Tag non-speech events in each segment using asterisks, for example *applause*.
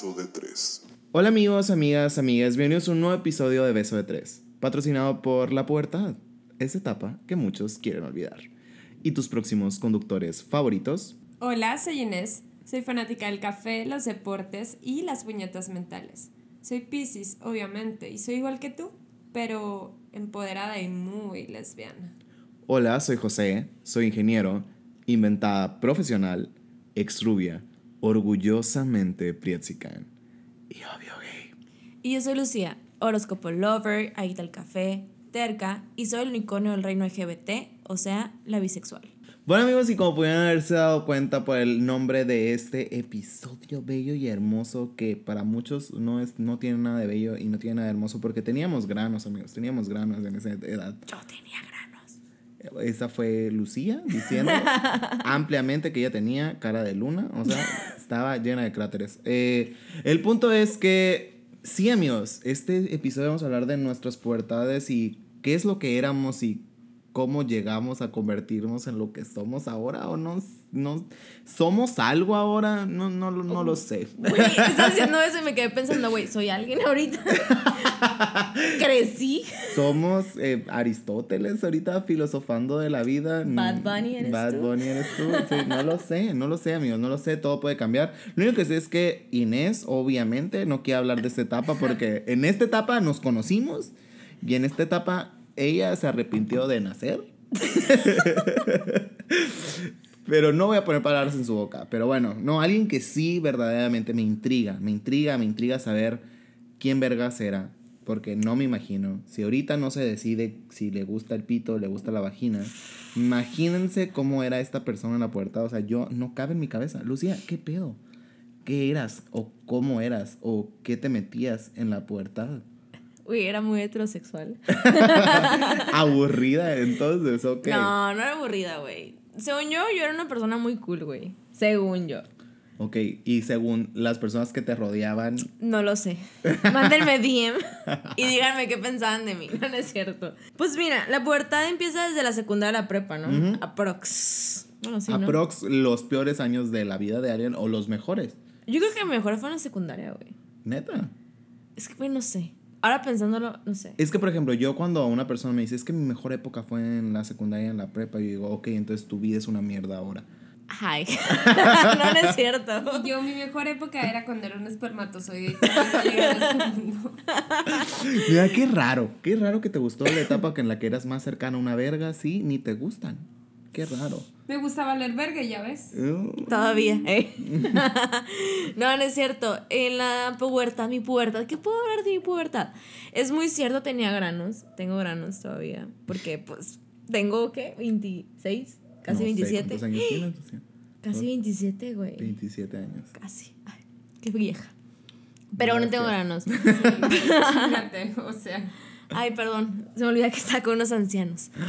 Beso de Tres. Hola amigos, amigas, amigas, bienvenidos a un nuevo episodio de Beso de Tres, patrocinado por La Pubertad, esa etapa que muchos quieren olvidar. ¿Y tus próximos conductores favoritos? Hola, soy Inés. Soy fanática del café, los deportes y las puñetas mentales. Soy Pisces, obviamente, y soy igual que tú, pero empoderada y muy lesbiana. Hola, soy José, soy ingeniero, inventada profesional, ex rubia, orgullosamente prietzican y obvio gay. Y yo soy Lucía, horóscopo lover, adicta al café, terca y soy el unicornio del reino LGBT, o sea, la bisexual. Bueno amigos, y como pudieron haberse dado cuenta por el nombre de este episodio bello y hermoso, que para muchos no, es, no tiene nada de bello y no tiene nada de hermoso, porque teníamos granos amigos, teníamos granos en esa edad. Yo tenía granos. Esa fue Lucía diciendo *laughs* ampliamente que ella tenía cara de luna, o sea, estaba llena de cráteres. Eh, el punto es que, sí amigos, este episodio vamos a hablar de nuestras pubertades y qué es lo que éramos y cómo llegamos a convertirnos en lo que somos ahora o no, no somos algo ahora, no, no, no lo sé. Güey, estás haciendo *laughs* eso y me quedé pensando, güey, ¿soy alguien ahorita? *laughs* *laughs* Somos eh, Aristóteles ahorita filosofando de la vida. Bad Bunny eres Bad tú. Bunny eres tú. Sí, no lo sé, no lo sé, amigos, no lo sé, todo puede cambiar. Lo único que sé es que Inés, obviamente, no quiere hablar de esta etapa porque en esta etapa nos conocimos y en esta etapa ella se arrepintió de nacer. *laughs* Pero no voy a poner palabras en su boca. Pero bueno, no, alguien que sí verdaderamente me intriga, me intriga, me intriga saber quién vergas era. Porque no me imagino. Si ahorita no se decide si le gusta el pito o le gusta la vagina, imagínense cómo era esta persona en la puerta. O sea, yo no cabe en mi cabeza. Lucía, ¿qué pedo? ¿Qué eras? ¿O cómo eras? ¿O qué te metías en la puerta? Uy, era muy heterosexual. *laughs* Aburrida, entonces, ok. No, no era aburrida, güey. Según yo, yo era una persona muy cool, güey. Según yo. Ok, y según las personas que te rodeaban, No lo sé. *laughs* Mándenme DM y díganme qué pensaban de mí. No, no es cierto. Pues mira, la pubertad empieza desde la secundaria a la prepa, ¿no? Aprox. Bueno, sí, ¿no? aprox los peores años de la vida de alguien o los mejores. Yo creo que mejor fue en la secundaria, güey. Neta. Es que, güey, no sé. Ahora pensándolo, no sé. Es que, por ejemplo, yo cuando una persona me dice, es que mi mejor época fue en la secundaria en la prepa, yo digo, ok, entonces tu vida es una mierda ahora. Ay. *laughs* no, no es cierto. Yo, mi mejor época era cuando era un espermatozoide este. Mira, qué raro, qué raro que te gustó la etapa en la que eras más cercana a una verga, sí, ni te gustan. Qué raro. Me gustaba leer verga, ya ves. Uh, Todavía, *laughs* ¿eh? no, no es cierto. En la pubertad, mi pubertad, ¿qué puedo hablar de mi pubertad? Es muy cierto, tenía granos. Tengo granos todavía. Porque, pues, tengo, ¿qué? 26, casi no sé 27. ¿Cuántos años tienes? O sea, Casi 27, güey. 27 años. Casi. Ay, qué vieja. Pero no tengo granos. *laughs* Fíjate, o sea. Ay, perdón. Se me olvida que está con unos ancianos. *gasps*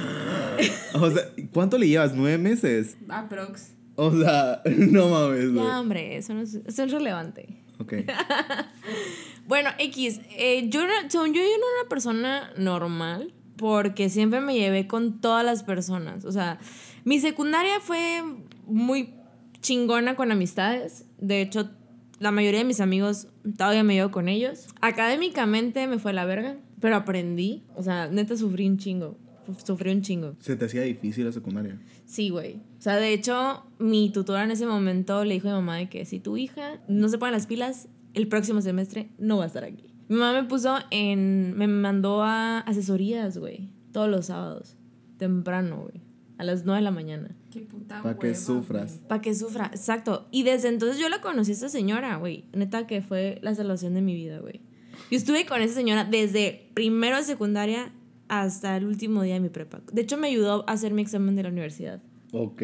O sea, ¿cuánto le llevas? ¿Nueve meses? Aprox. O sea, *laughs* no mames, güey. Ya, hombre, eso no es, eso es relevante. Ok. *laughs* Bueno, X, eh, yo, según yo, yo no era una persona normal porque siempre me llevé con todas las personas. O sea, mi secundaria fue muy chingona con amistades. De hecho, la mayoría de mis amigos todavía me llevo con ellos. Académicamente me fue la verga, pero aprendí. O sea, neta sufrí un chingo. Sufrí un chingo. ¿Se te hacía difícil la secundaria? Sí, güey. O sea, de hecho, mi tutora en ese momento le dijo a mi mamá de que si tu hija no se pone las pilas, el próximo semestre no va a estar aquí. Mi mamá me puso en... Me mandó a asesorías, güey. Todos los sábados. Temprano, güey. A las 9 de la mañana. Qué puta Para que sufras. Para que sufra. Exacto. Y desde entonces yo la conocí a esta señora, güey. Neta que fue la salvación de mi vida, güey. Yo estuve con esa señora desde primero de secundaria hasta el último día de mi prepa. De hecho, me ayudó a hacer mi examen de la universidad. Ok.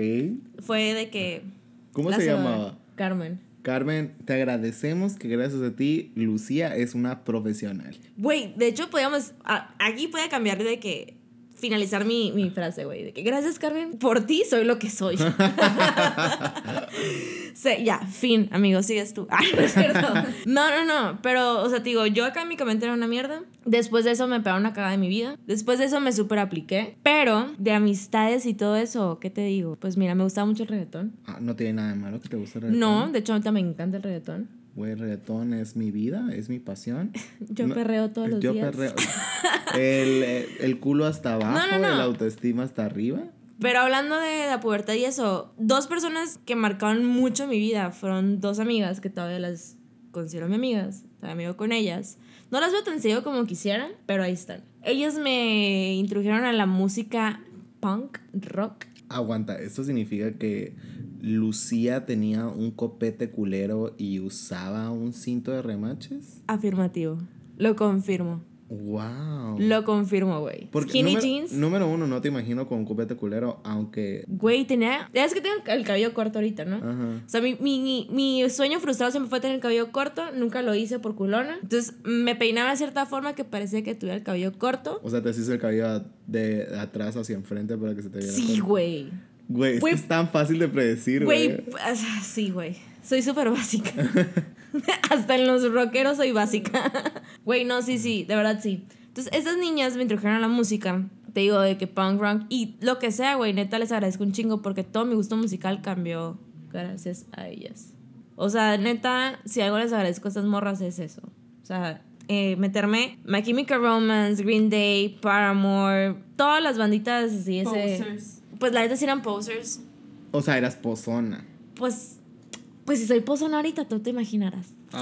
Fue de que... ¿Cómo se salvadora. llamaba? Carmen. Carmen, te agradecemos que gracias a ti, Lucía es una profesional. Güey, de hecho, podíamos. a- aquí puede cambiar de que. Finalizar mi, mi frase, güey. De que gracias, Carmen. Por ti soy lo que soy. *laughs* Sí, ya, fin, amigo, sigues tú. Ay, *laughs* no es cierto. No, no, no. Pero, o sea, te digo, yo académicamente era una mierda. Después de eso me pegaron una cagada de mi vida. Después de eso me super apliqué. Pero de amistades y todo eso, ¿qué te digo? Pues mira, me gustaba mucho el reggaetón. Ah, no tiene nada de malo que te guste el reggaetón. No, de hecho, ahorita me encanta el reggaetón. Güey, el reggaetón es mi vida, es mi pasión. *laughs* Yo No, perreo todos los yo días. perreo. *laughs* El, el culo hasta abajo, No, el autoestima hasta arriba. Pero hablando de la pubertad y eso, dos personas que marcaron mucho mi vida fueron dos amigas que todavía las considero mi amigas. Todavía vivo con ellas. No las veo tan seguido como quisieran, pero ahí están. Ellas me introdujeron a la música punk, rock. Aguanta, esto significa que Lucía tenía un copete culero y usaba un cinto de remaches. Afirmativo. Lo confirmo. Wow. Lo confirmo, güey. Skinny número, jeans. Número uno, no te imagino con un copete culero, aunque. Güey, tenía. Ya es que tengo el cabello corto ahorita, ¿no? Ajá. O sea, mi, mi, mi, sueño frustrado siempre fue tener el cabello corto. Nunca lo hice por culona. Entonces me peinaba de cierta forma que parecía que tuviera el cabello corto. O sea, te haces el cabello de atrás hacia enfrente para que se te viera. Sí, güey. Güey, es, que Güey. es tan fácil de predecir, Güey, güey. sí, güey. Soy súper básica. *laughs* Hasta en los rockeros soy básica. Güey, no, sí, sí, de verdad sí. Entonces, estas niñas me introdujeron a la música. Te digo, de que punk rock y lo que sea, güey, neta les agradezco un chingo porque todo mi gusto musical cambió gracias a ellas. O sea, neta, si algo les agradezco a estas morras es eso. O sea, eh, meterme My Chemical Romance, Green Day, Paramore, todas las banditas así, ese... Posers. Pues la neta sí eran posers. O sea, eras pozona. Pues, pues si soy pozona ahorita, tú te imaginarás. Qué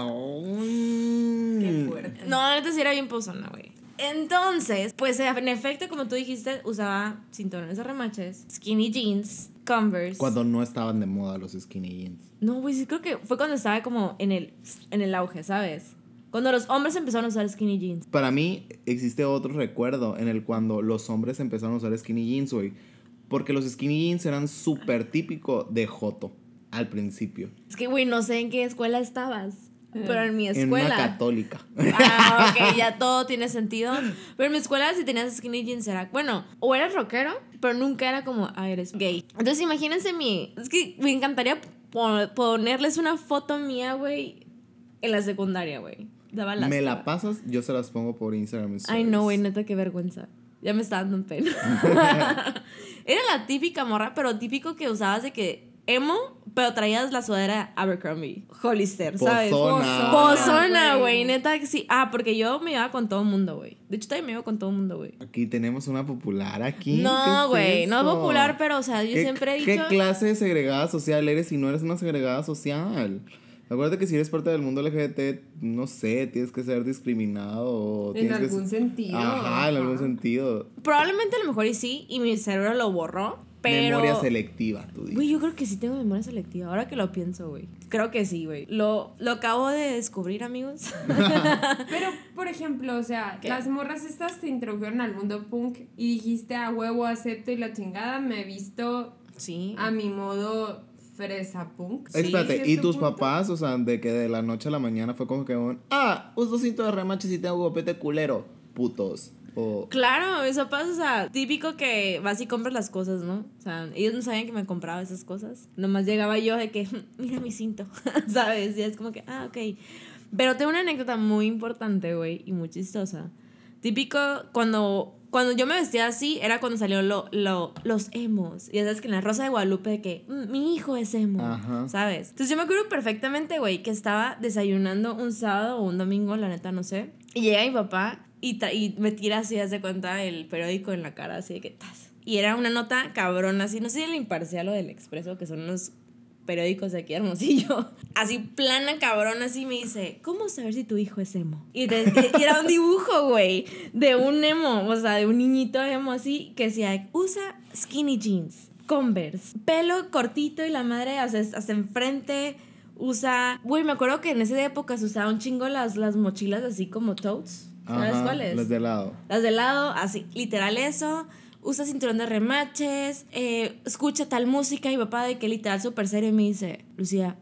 Mm. fuerte. No, la neta sí era bien pozona, güey. Entonces, pues en efecto, como tú dijiste, usaba cinturones de remaches, skinny jeans, Converse. Cuando no estaban de moda los skinny jeans. No, güey, sí creo que fue cuando estaba como en el, en el auge, ¿sabes? Cuando los hombres empezaron a usar skinny jeans. Para mí existe otro recuerdo en el cuando los hombres empezaron a usar skinny jeans, güey. Porque los skinny jeans eran súper típico de Joto al principio. Es que, güey, no sé en qué escuela estabas, pero en mi En una escuela... católica. Ah, ok, *laughs* ya todo tiene sentido. Pero en mi escuela, si tenías skinny jeans, era, bueno, o eras rockero, pero nunca era como, ah, eres gay. Entonces, imagínense mi. Es que me encantaría po- ponerles una foto mía, güey, en la secundaria, güey. Daba Me la pasas, yo se las pongo por Instagram. Ay, no, güey, neta, qué vergüenza. Ya me está dando pena. *laughs* era la típica morra, pero típico que usabas de que emo, pero traías la sudadera Abercrombie, Hollister, ¿sabes? Pozona. Pozona, güey. neta que sí. Ah, porque yo me iba con todo el mundo, güey. De hecho, también me iba con todo el mundo, güey. Aquí tenemos una popular aquí. ¿Qué No, es güey, no es popular, pero, o sea, yo ¿Qué- siempre he ¿Qué dicho... clase de segregada social eres si no eres una segregada social? Acuérdate que si eres parte del mundo LGBT, no sé, tienes que ser discriminado o En tienes que algún ser- sentido. Ajá, en algún sentido. Probablemente a lo mejor y sí, y mi cerebro lo borró, pero... Memoria selectiva, tú dices. Güey, yo creo que sí tengo memoria selectiva, ahora que lo pienso, güey. Creo que sí, güey. Lo, lo acabo de descubrir, amigos. *laughs* Pero, por ejemplo, o sea, ¿Qué? las morras estas te introdujeron al mundo punk y dijiste a huevo acepto y la chingada, me he visto sí. a mi modo fresa punk. Espérate, ¿cierto ¿y tus punto? papás, o sea, de que de la noche a la mañana fue como que un, ah, uso cinto de remaches y tengo gopete culero, putos? O, Claro, eso pasa, o sea, típico que vas y compras las cosas, ¿no? O sea, ellos no sabían que me compraba esas cosas. Nomás llegaba yo de que, mira mi cinto, *laughs* ¿sabes? Y es como que, ah, ok. Pero tengo una anécdota muy importante, güey, y muy chistosa. Típico, cuando, cuando yo me vestía así, era cuando salieron lo, lo- los emos. Y ya sabes que en la Rosa de Guadalupe, de que, "Mm, mi hijo es emo, Ajá. ¿sabes? Entonces yo me acuerdo perfectamente, güey, que estaba desayunando un sábado o un domingo, la neta, no sé. Y llega mi papá y, y me tira así, hace cuenta, el periódico en la cara, así de que, tas. Y era una nota cabrona, así, no sé si el Imparcial o del Expreso, que son unos periódicos de aquí de hermosillo. *laughs* Así plana, cabrón, así me dice, ¿cómo saber si tu hijo es emo? Y, y era un dibujo, güey, de un emo, o sea, de un niñito emo así, que decía, usa skinny jeans, Converse, pelo cortito y la madre hasta, hasta enfrente. Usa, güey, me acuerdo que en esa época se usaban un chingo las, las mochilas así como totes. ¿Sabes cuáles? Las de lado. Las de lado, así, literal eso. Usa cinturón de remaches, eh, escucha tal música. Y papá, de que literal súper serio, me dice: Lucía,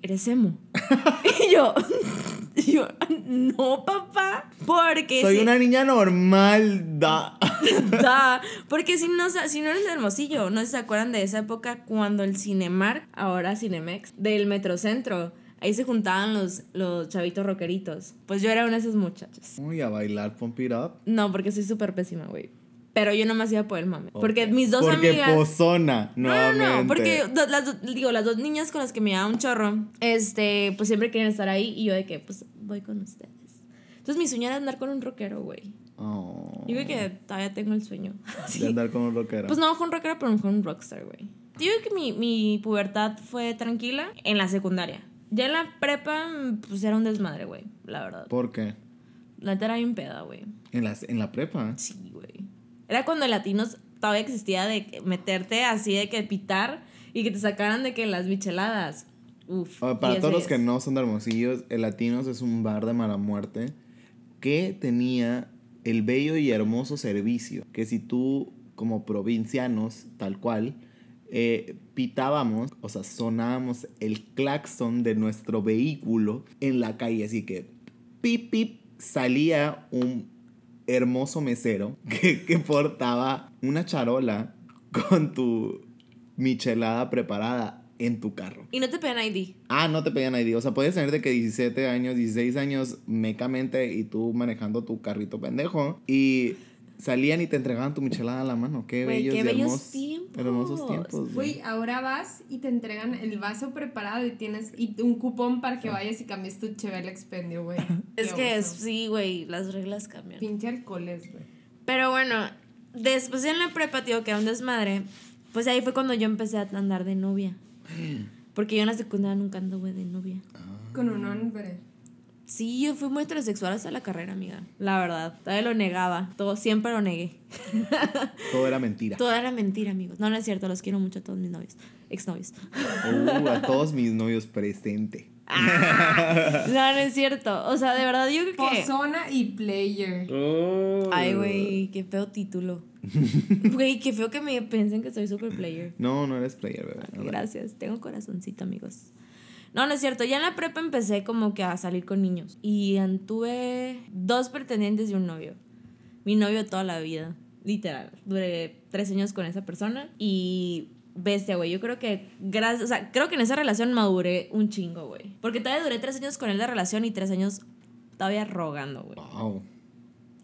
eres emo. *laughs* y yo, *laughs* y yo, no, papá. Porque Soy si, una niña normal, da. *laughs* Da, porque si no, si no eres Hermosillo, no sé si se acuerdan de esa época cuando el Cinemark, ahora Cinemex, del Metrocentro, ahí se juntaban los, los chavitos rockeritos. Pues yo era una de esas muchachas. Uy, a bailar Pump It Up. No, porque soy súper pésima, güey. Pero yo nomás iba por el mame. Porque mis dos porque amigas. pozona, No, nuevamente. no, no, porque las, do- digo, las dos niñas con las que me llevaba un chorro, este, pues siempre querían estar ahí y yo de que, pues voy con ustedes. Entonces mi sueño era andar con un rockero, güey. Oh, Yo creo que todavía tengo el sueño. de *laughs* andar con un rockero. Pues no con un rockero, pero con un rockstar, güey. Digo que mi, mi pubertad fue tranquila en la secundaria. Ya en la prepa, pues era un desmadre, güey, la verdad. ¿Por qué? La neta era bien peda, güey. En la, en la prepa. Sí. Era cuando el latinos todavía existía de meterte así de que pitar y que te sacaran de que las micheladas. Uf. Ah, Para 10 todos los que 10. no son de Hermosillos, el Latinos es un bar de mala muerte que tenía el bello y hermoso servicio que si tú como provincianos tal cual eh, pitábamos, o sea, sonábamos el claxon de nuestro vehículo en la calle, así que pip pip salía un hermoso mesero que, que portaba una charola con tu michelada preparada en tu carro. Y no te pedían ID. Ah, no te pedían ID. O sea, puedes tener de que 17 años, 16 años mecamente y tú manejando tu carrito pendejo. Y salían y te entregaban tu michelada a la mano. Qué Güey, bellos qué bellos hermos- tiempos. hermosos tiempos. güey. Güey, ahora vas y te entregan el vaso preparado y tienes y un cupón para que vayas y cambies tu Chevel Expendio, güey. *laughs* Es que es, sí, güey, las reglas cambian. Pinche alcoholes, güey. Pero bueno, después en la prepa, tío, que era un desmadre, pues ahí fue cuando yo empecé a andar de novia. *gasps* Porque yo en la secundaria nunca anduve de novia. Con un hombre. Sí, yo fui muy heterosexual hasta la carrera, amiga. La verdad, todavía lo negaba. Todo, siempre lo negué. *laughs* Todo era mentira. Todo era mentira, amigos. No, no es cierto, los quiero mucho a todos mis novios. Exnovios. Uh, a *laughs* todos mis novios presente. No, no es cierto. O sea, de verdad, yo creo que. Pozona y player. Ay, güey, qué feo título. *laughs* Güey, qué feo que me piensen que soy super player. No, no eres player, bebé. No, Gracias, tengo corazoncito, amigos. No, no es cierto. Ya en la prepa empecé como que a salir con niños. Y antuve dos pretendientes y un novio. Mi novio toda la vida, literal. Duré tres años con esa persona. Y bestia, güey. Yo creo que gracias, o sea, creo que en esa relación maduré un chingo, güey. Porque todavía duré tres años con él de relación y tres años todavía rogando, güey. Wow.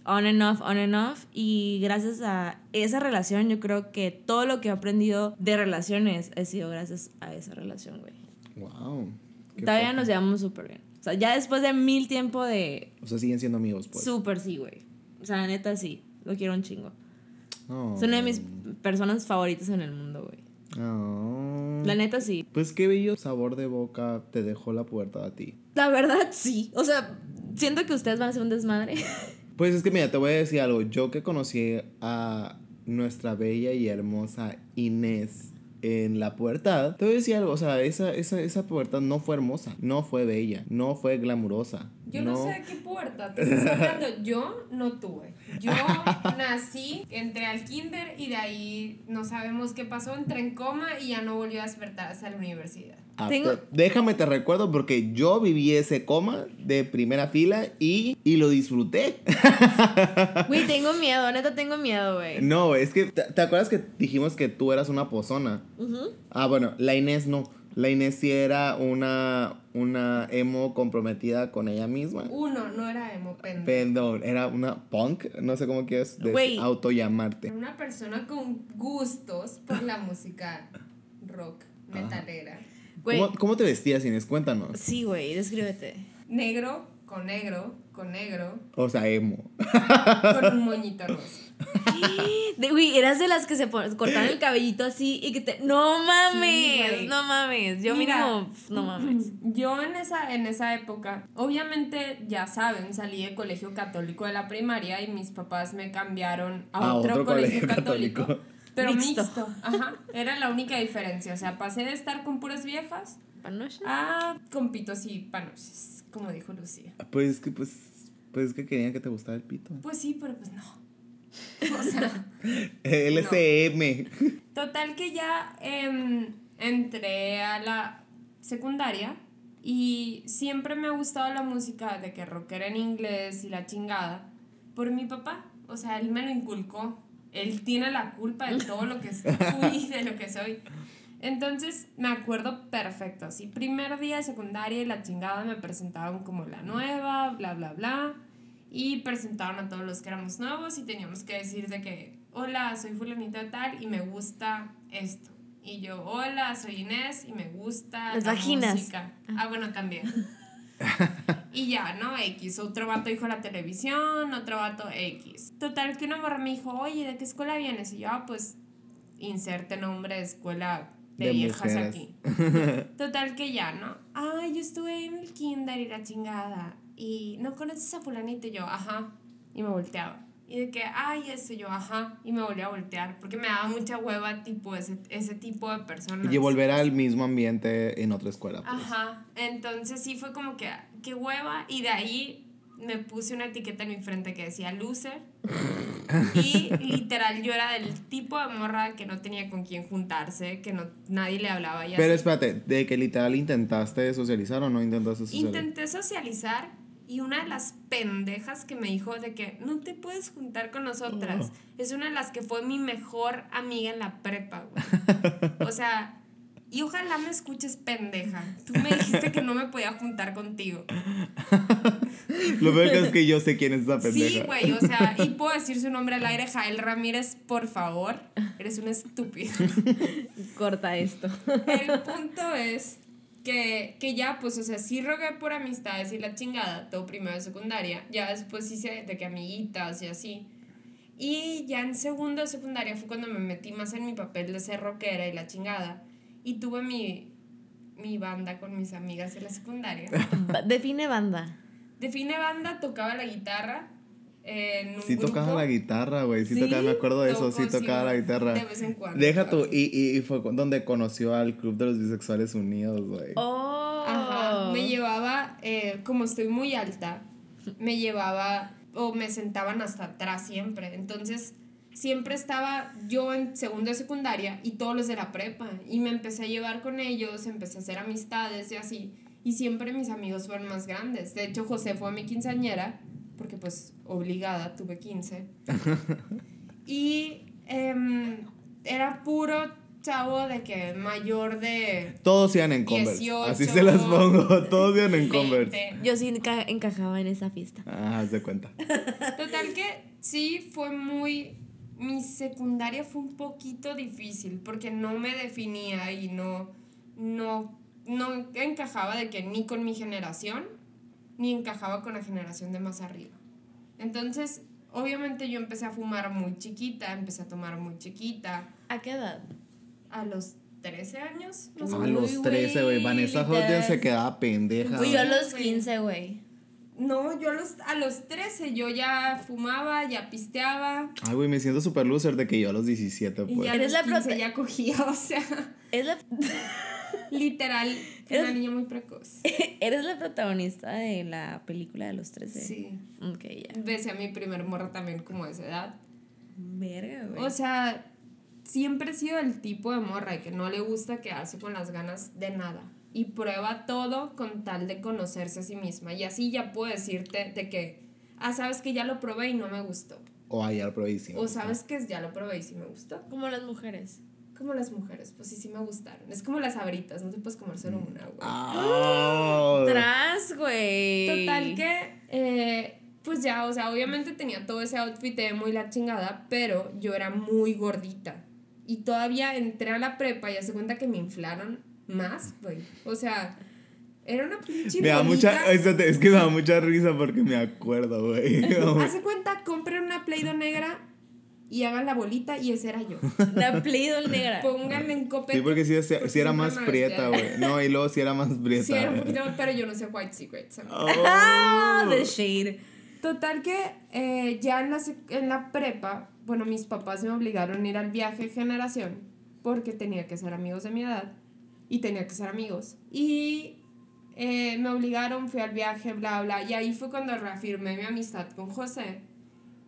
On and off, on and off. Y gracias a esa relación, yo creo que todo lo que he aprendido de relaciones ha sido gracias a esa relación, güey. Wow. Todavía nos llevamos súper bien. O sea, ya después de mil tiempo de... O sea, siguen siendo amigos, pues. Súper sí, güey. O sea, neta sí. Lo quiero un chingo. No. Es una de mis personas favoritas en el mundo, güey. No. La neta sí. Pues qué bello sabor de boca te dejó la puerta a ti. La verdad sí. O sea, siento que ustedes van a ser un desmadre. *laughs* Pues es que mira, te voy a decir algo. Yo que conocí a nuestra bella y hermosa Inés en la pubertad, te voy a decir algo. O sea, esa, esa, esa pubertad no fue hermosa, no fue bella, no fue glamurosa. Yo no, sé de qué puerta te estás hablando. Yo no tuve. Yo *laughs* nací, entré al kinder y de ahí no sabemos qué pasó. Entré en coma y ya no volvió a despertar hasta la universidad. Ah, Tengo- te- Déjame te recuerdo porque yo viví ese coma de primera fila y, y lo disfruté. *laughs* Güey, tengo miedo. Neta tengo miedo, güey. No, es que, ¿te, te acuerdas que dijimos que tú eras una pozona? Ujú. Ah, bueno, la Inés no. La Inés sí era una, una emo comprometida con ella misma. Uno, no era emo, pendejo. Perdón, era una punk, no sé cómo quieres autollamarte. Era una persona con gustos por la música rock, metalera. Güey. ¿Cómo, cómo te vestías, Inés? Cuéntanos. Sí, güey, descríbete. Negro con negro con negro O sea, emo. con un *laughs* moñito rosa. *laughs* De- Güey, eras de las que se cortaban el cabellito así y que te. ¡No mames! Sí, no mames. Yo Mira, mínimo. No mames. Yo en esa, en esa época, obviamente ya saben, salí de colegio católico de la primaria y mis papás me cambiaron a, A otro, otro colegio, colegio católico. católico. Pero Mixto. mixto. Ajá. Era la única diferencia. O sea, pasé de estar con puras viejas ¿Panoche? a con pitos y panoches, como dijo Lucía. Pues que, pues, pues que querían que te gustara el pito. Pues sí, pero pues no. *laughs* O sea, LCM. Total que ya em, entré a la secundaria y siempre me ha gustado la música de que rockera en inglés y la chingada por mi papá. O sea, él me lo inculcó. Él tiene la culpa de todo lo que fui, *laughs* de lo que soy. Entonces me acuerdo perfecto. Así, primer día de secundaria y la chingada me presentaron como la nueva, bla, bla, bla. Y presentaron a todos los que éramos nuevos y teníamos que decir de que hola, soy fulanito de tal y me gusta esto. Y yo, hola, soy Inés y me gusta Las la vaginas. música. Ah, bueno, también. *laughs* y ya, ¿no? X. Otro vato dijo la televisión, otro vato X. Total, que una morra me dijo, oye, ¿de qué escuela vienes? Y yo, ah, pues, inserte nombre de escuela de, De viejas mujeres. aquí. *laughs* Total que ya, ¿no? Ay, yo estuve en el kinder y la chingada. Y no conoces a fulanito y yo, ajá. Y me volteaba. Y de que, ay, eso yo, ajá. Y me volvía a voltear. Porque me daba mucha hueva, tipo, ese, ese tipo de personas. Y volver al mismo ambiente en otra escuela. pues. Ajá. Entonces sí fue como que, qué hueva. Y de ahí me puse una etiqueta en mi frente que decía loser. *laughs* y literal yo era del tipo de morra que no tenía con quién juntarse, que no, nadie le hablaba. Y Pero así. espérate, ¿de que literal intentaste socializar o no intentaste socializar? Intenté socializar y una de las pendejas que me dijo de que no te puedes juntar con nosotras es una de las que fue mi mejor amiga en la prepa, güey. O sea, y ojalá me escuches pendeja. Tú me dijiste que no me podía juntar contigo. Lo peor es que yo sé quién es esa pendeja. Sí, güey, o sea, y puedo decir su nombre al aire, Jael Ramírez, por favor. Eres un estúpido. Corta esto. El punto es que, que ya, pues, o sea, sí rogué por amistades y la chingada, todo primero de secundaria. Ya después hice de que amiguitas y así. Y ya en segundo de secundaria fue cuando me metí más en mi papel de ser rockera y la chingada. Y tuve mi, mi banda con mis amigas en la secundaria. *laughs* Define banda. Define banda, tocaba la guitarra. En un Sí tocaba la guitarra, güey. Sí, Sí, tocaba, me acuerdo de eso. Sí tocaba la guitarra. de vez en cuando, Deja tú. Y, y, y fue donde conoció al Club de los Bisexuales Unidos, güey. Oh. Ajá, me llevaba, eh, como estoy muy alta, me llevaba o me sentaban hasta atrás siempre. Entonces, siempre estaba yo en segundo de secundaria y todos los de la prepa. Y me empecé a llevar con ellos, empecé a hacer amistades y así. Y siempre mis amigos fueron más grandes. De hecho, José fue mi quinceañera, porque pues obligada, tuve 15. *laughs* y em, era puro chavo de que mayor de Todos iban en Converse. 18, Así se las pongo. *laughs* Todos iban en Converse. 20. Yo sí enca- encajaba en esa fiesta. Ah, haz de cuenta. Total que sí fue muy... Mi secundaria fue un poquito difícil porque no me definía y no, no, no encajaba de que ni con mi generación ni encajaba con la generación de más arriba. Entonces, obviamente yo empecé a fumar muy chiquita, empecé a tomar muy chiquita. ¿A qué edad? A los 13 años, más o A los Uy, 13, güey. güey, Vanessa. Hodgins se quedaba pendeja. Uy, yo a los güey. 15, güey. No, yo a los, a los 13 yo ya fumaba, ya pisteaba. Ay, güey, me siento súper loser de que yo a los 17, Y pues. ya a Eres la 15 prote- ya cogía, *laughs* o sea, ¿Eres la, literal, *laughs* fui una Eres- niña muy precoz. *laughs* eres la protagonista de la película de los 13. Sí. Ok, ya. Besé a mi primer morra también como a esa edad. Verga, güey. O sea, siempre he sido el tipo de morra que no le gusta quedarse con las ganas de nada. Y prueba todo con tal de conocerse a sí misma. Y así ya puedo decirte de que, ah, sabes que ya lo probé y no me gustó. O ahí al probísimo. O sabes que ya lo probé y sí me gustó. como las mujeres. Como las mujeres, pues sí, sí me gustaron. Es como las abritas, no te puedes comer solo una, güey. Ah. Tras, güey. Total que, eh, pues ya, o sea, obviamente tenía todo ese outfit de muy la chingada, pero yo era muy gordita. Y todavía entré a la prepa y hace cuenta que me inflaron más, güey. O sea, era una pinche Me da mucha, es que me da mucha risa porque me acuerdo, güey. Hace cuenta, compren una Play-Doh negra y hagan la bolita y ese era yo. *laughs* La Play-Doh negra. Pónganle en copete. Sí, porque sí, porque sí era más prieta, güey. No, y luego sí era más prieta. Sí, era un poquito, pero yo no sé White Secrets. Oh. Ah, *laughs* the shade. Total que eh, ya en la, en la prepa, bueno, mis papás me obligaron a ir al viaje de generación porque tenía que ser amigos de mi edad y tenía que ser amigos. Y eh, me obligaron, fui al viaje, bla, bla, y ahí fue cuando reafirmé mi amistad con José.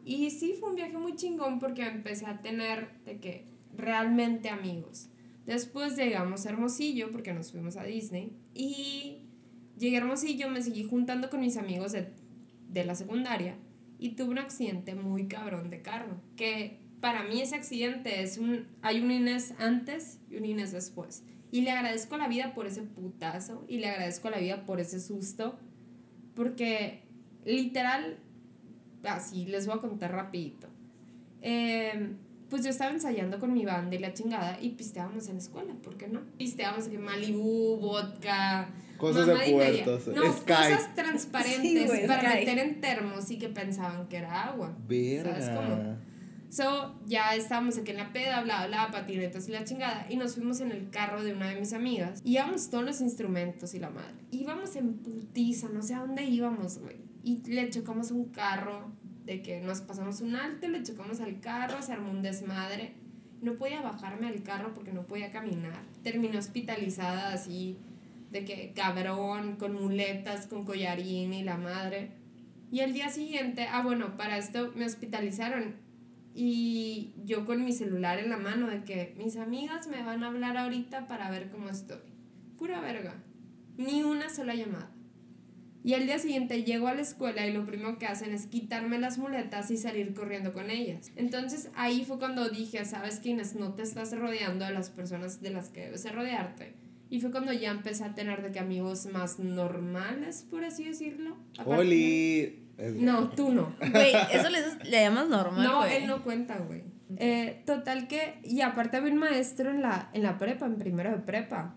Y sí, fue un viaje muy chingón porque empecé a tener de que realmente amigos. Después llegamos a Hermosillo porque nos fuimos a Disney y llegué a Hermosillo, me seguí juntando con mis amigos de, de la secundaria y tuve un accidente muy cabrón de carro. Que para mí ese accidente es un... Hay un Inés antes y un Inés después. Y le agradezco la vida por ese putazo y le agradezco la vida por ese susto. Porque literal, así les voy a contar rapidito. Eh, pues yo estaba ensayando con mi banda y la chingada y pisteábamos en la escuela, ¿por qué no? Pisteábamos que Malibu, vodka, Cosas de puertos, No, Sky. cosas transparentes Sí, güey, para Sky. meter en termos y que pensaban que era agua. ¿Sabes cómo? So, ya estábamos aquí en la peda, bla, bla, patinetas y la chingada. Y nos fuimos en el carro de una de mis amigas. Y íbamos todos los instrumentos y la madre. Íbamos en putiza, no sé a dónde íbamos, güey. Y le chocamos un carro, de que nos pasamos un alto, le chocamos al carro, se armó un desmadre. No podía bajarme del carro porque no podía caminar. Terminé hospitalizada así, de que cabrón, con muletas, con collarín y la madre. Y el día siguiente, ah, bueno, para esto me hospitalizaron y yo con mi celular en la mano de que mis amigas me van a hablar ahorita para ver cómo estoy. Pura verga. Ni una sola llamada. Y el día siguiente llego a la escuela y lo primero que hacen es quitarme las muletas y salir corriendo con ellas. Entonces ahí fue cuando dije, sabes que Inés, no te estás rodeando de las personas de las que debes de rodearte. Y fue cuando ya empecé a tener de que amigos más normales, por así decirlo. Aparte- Oli. No, tú no. Güey, eso le, le llamas normal, No, él no cuenta, güey. Eh, total que, y aparte había un maestro en la, en la prepa, en primero de prepa,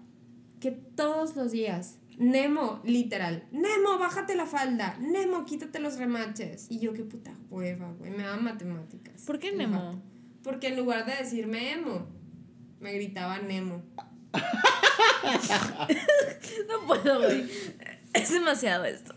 que todos los días, Nemo, literal, Nemo, bájate la falda, Nemo, quítate los remaches. Y yo, qué puta hueva, güey, me daba matemáticas. ¿Por qué Nemo? Porque en lugar de decirme emo, me gritaba Nemo. *laughs* No puedo, güey. Es demasiado esto.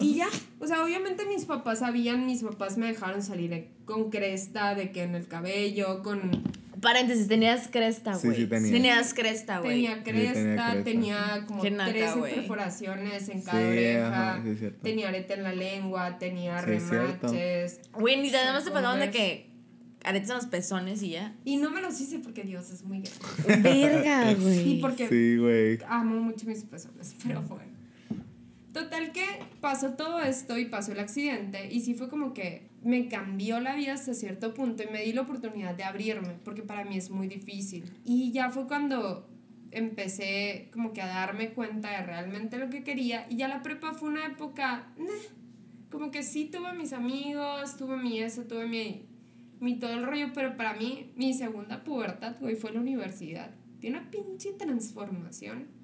Y ya, o sea, obviamente mis papás sabían, mis papás me dejaron salir con cresta, de que en el cabello, con Paréntesis, tenías cresta, Sí, güey. sí tenía. Tenías cresta, güey. Tenía cresta, tenía tenía, cresta. como Qué naca, 13 güey. perforaciones en cada Sí, oreja, ajá, sí, es cierto. tenía arete en la lengua, tenía Sí, remaches. Güey, ni además te Sí, pasaban de que aretes en los pezones y ya. Y no me los hice porque Dios es muy grande. Verga, *laughs* güey. Y porque Sí, güey. amo mucho mis pezones, *laughs* pero bueno. Total que pasó todo esto y pasó el accidente y sí fue como que me cambió la vida hasta cierto punto y me di la oportunidad de abrirme porque para mí es muy difícil. Y ya fue cuando empecé como que a darme cuenta de realmente lo que quería y ya la prepa fue una época, como que sí tuve mis amigos, tuve mi eso, tuve mi, mi todo el rollo, pero para mí mi segunda pubertad, güey, fue la universidad. Tiene una pinche transformación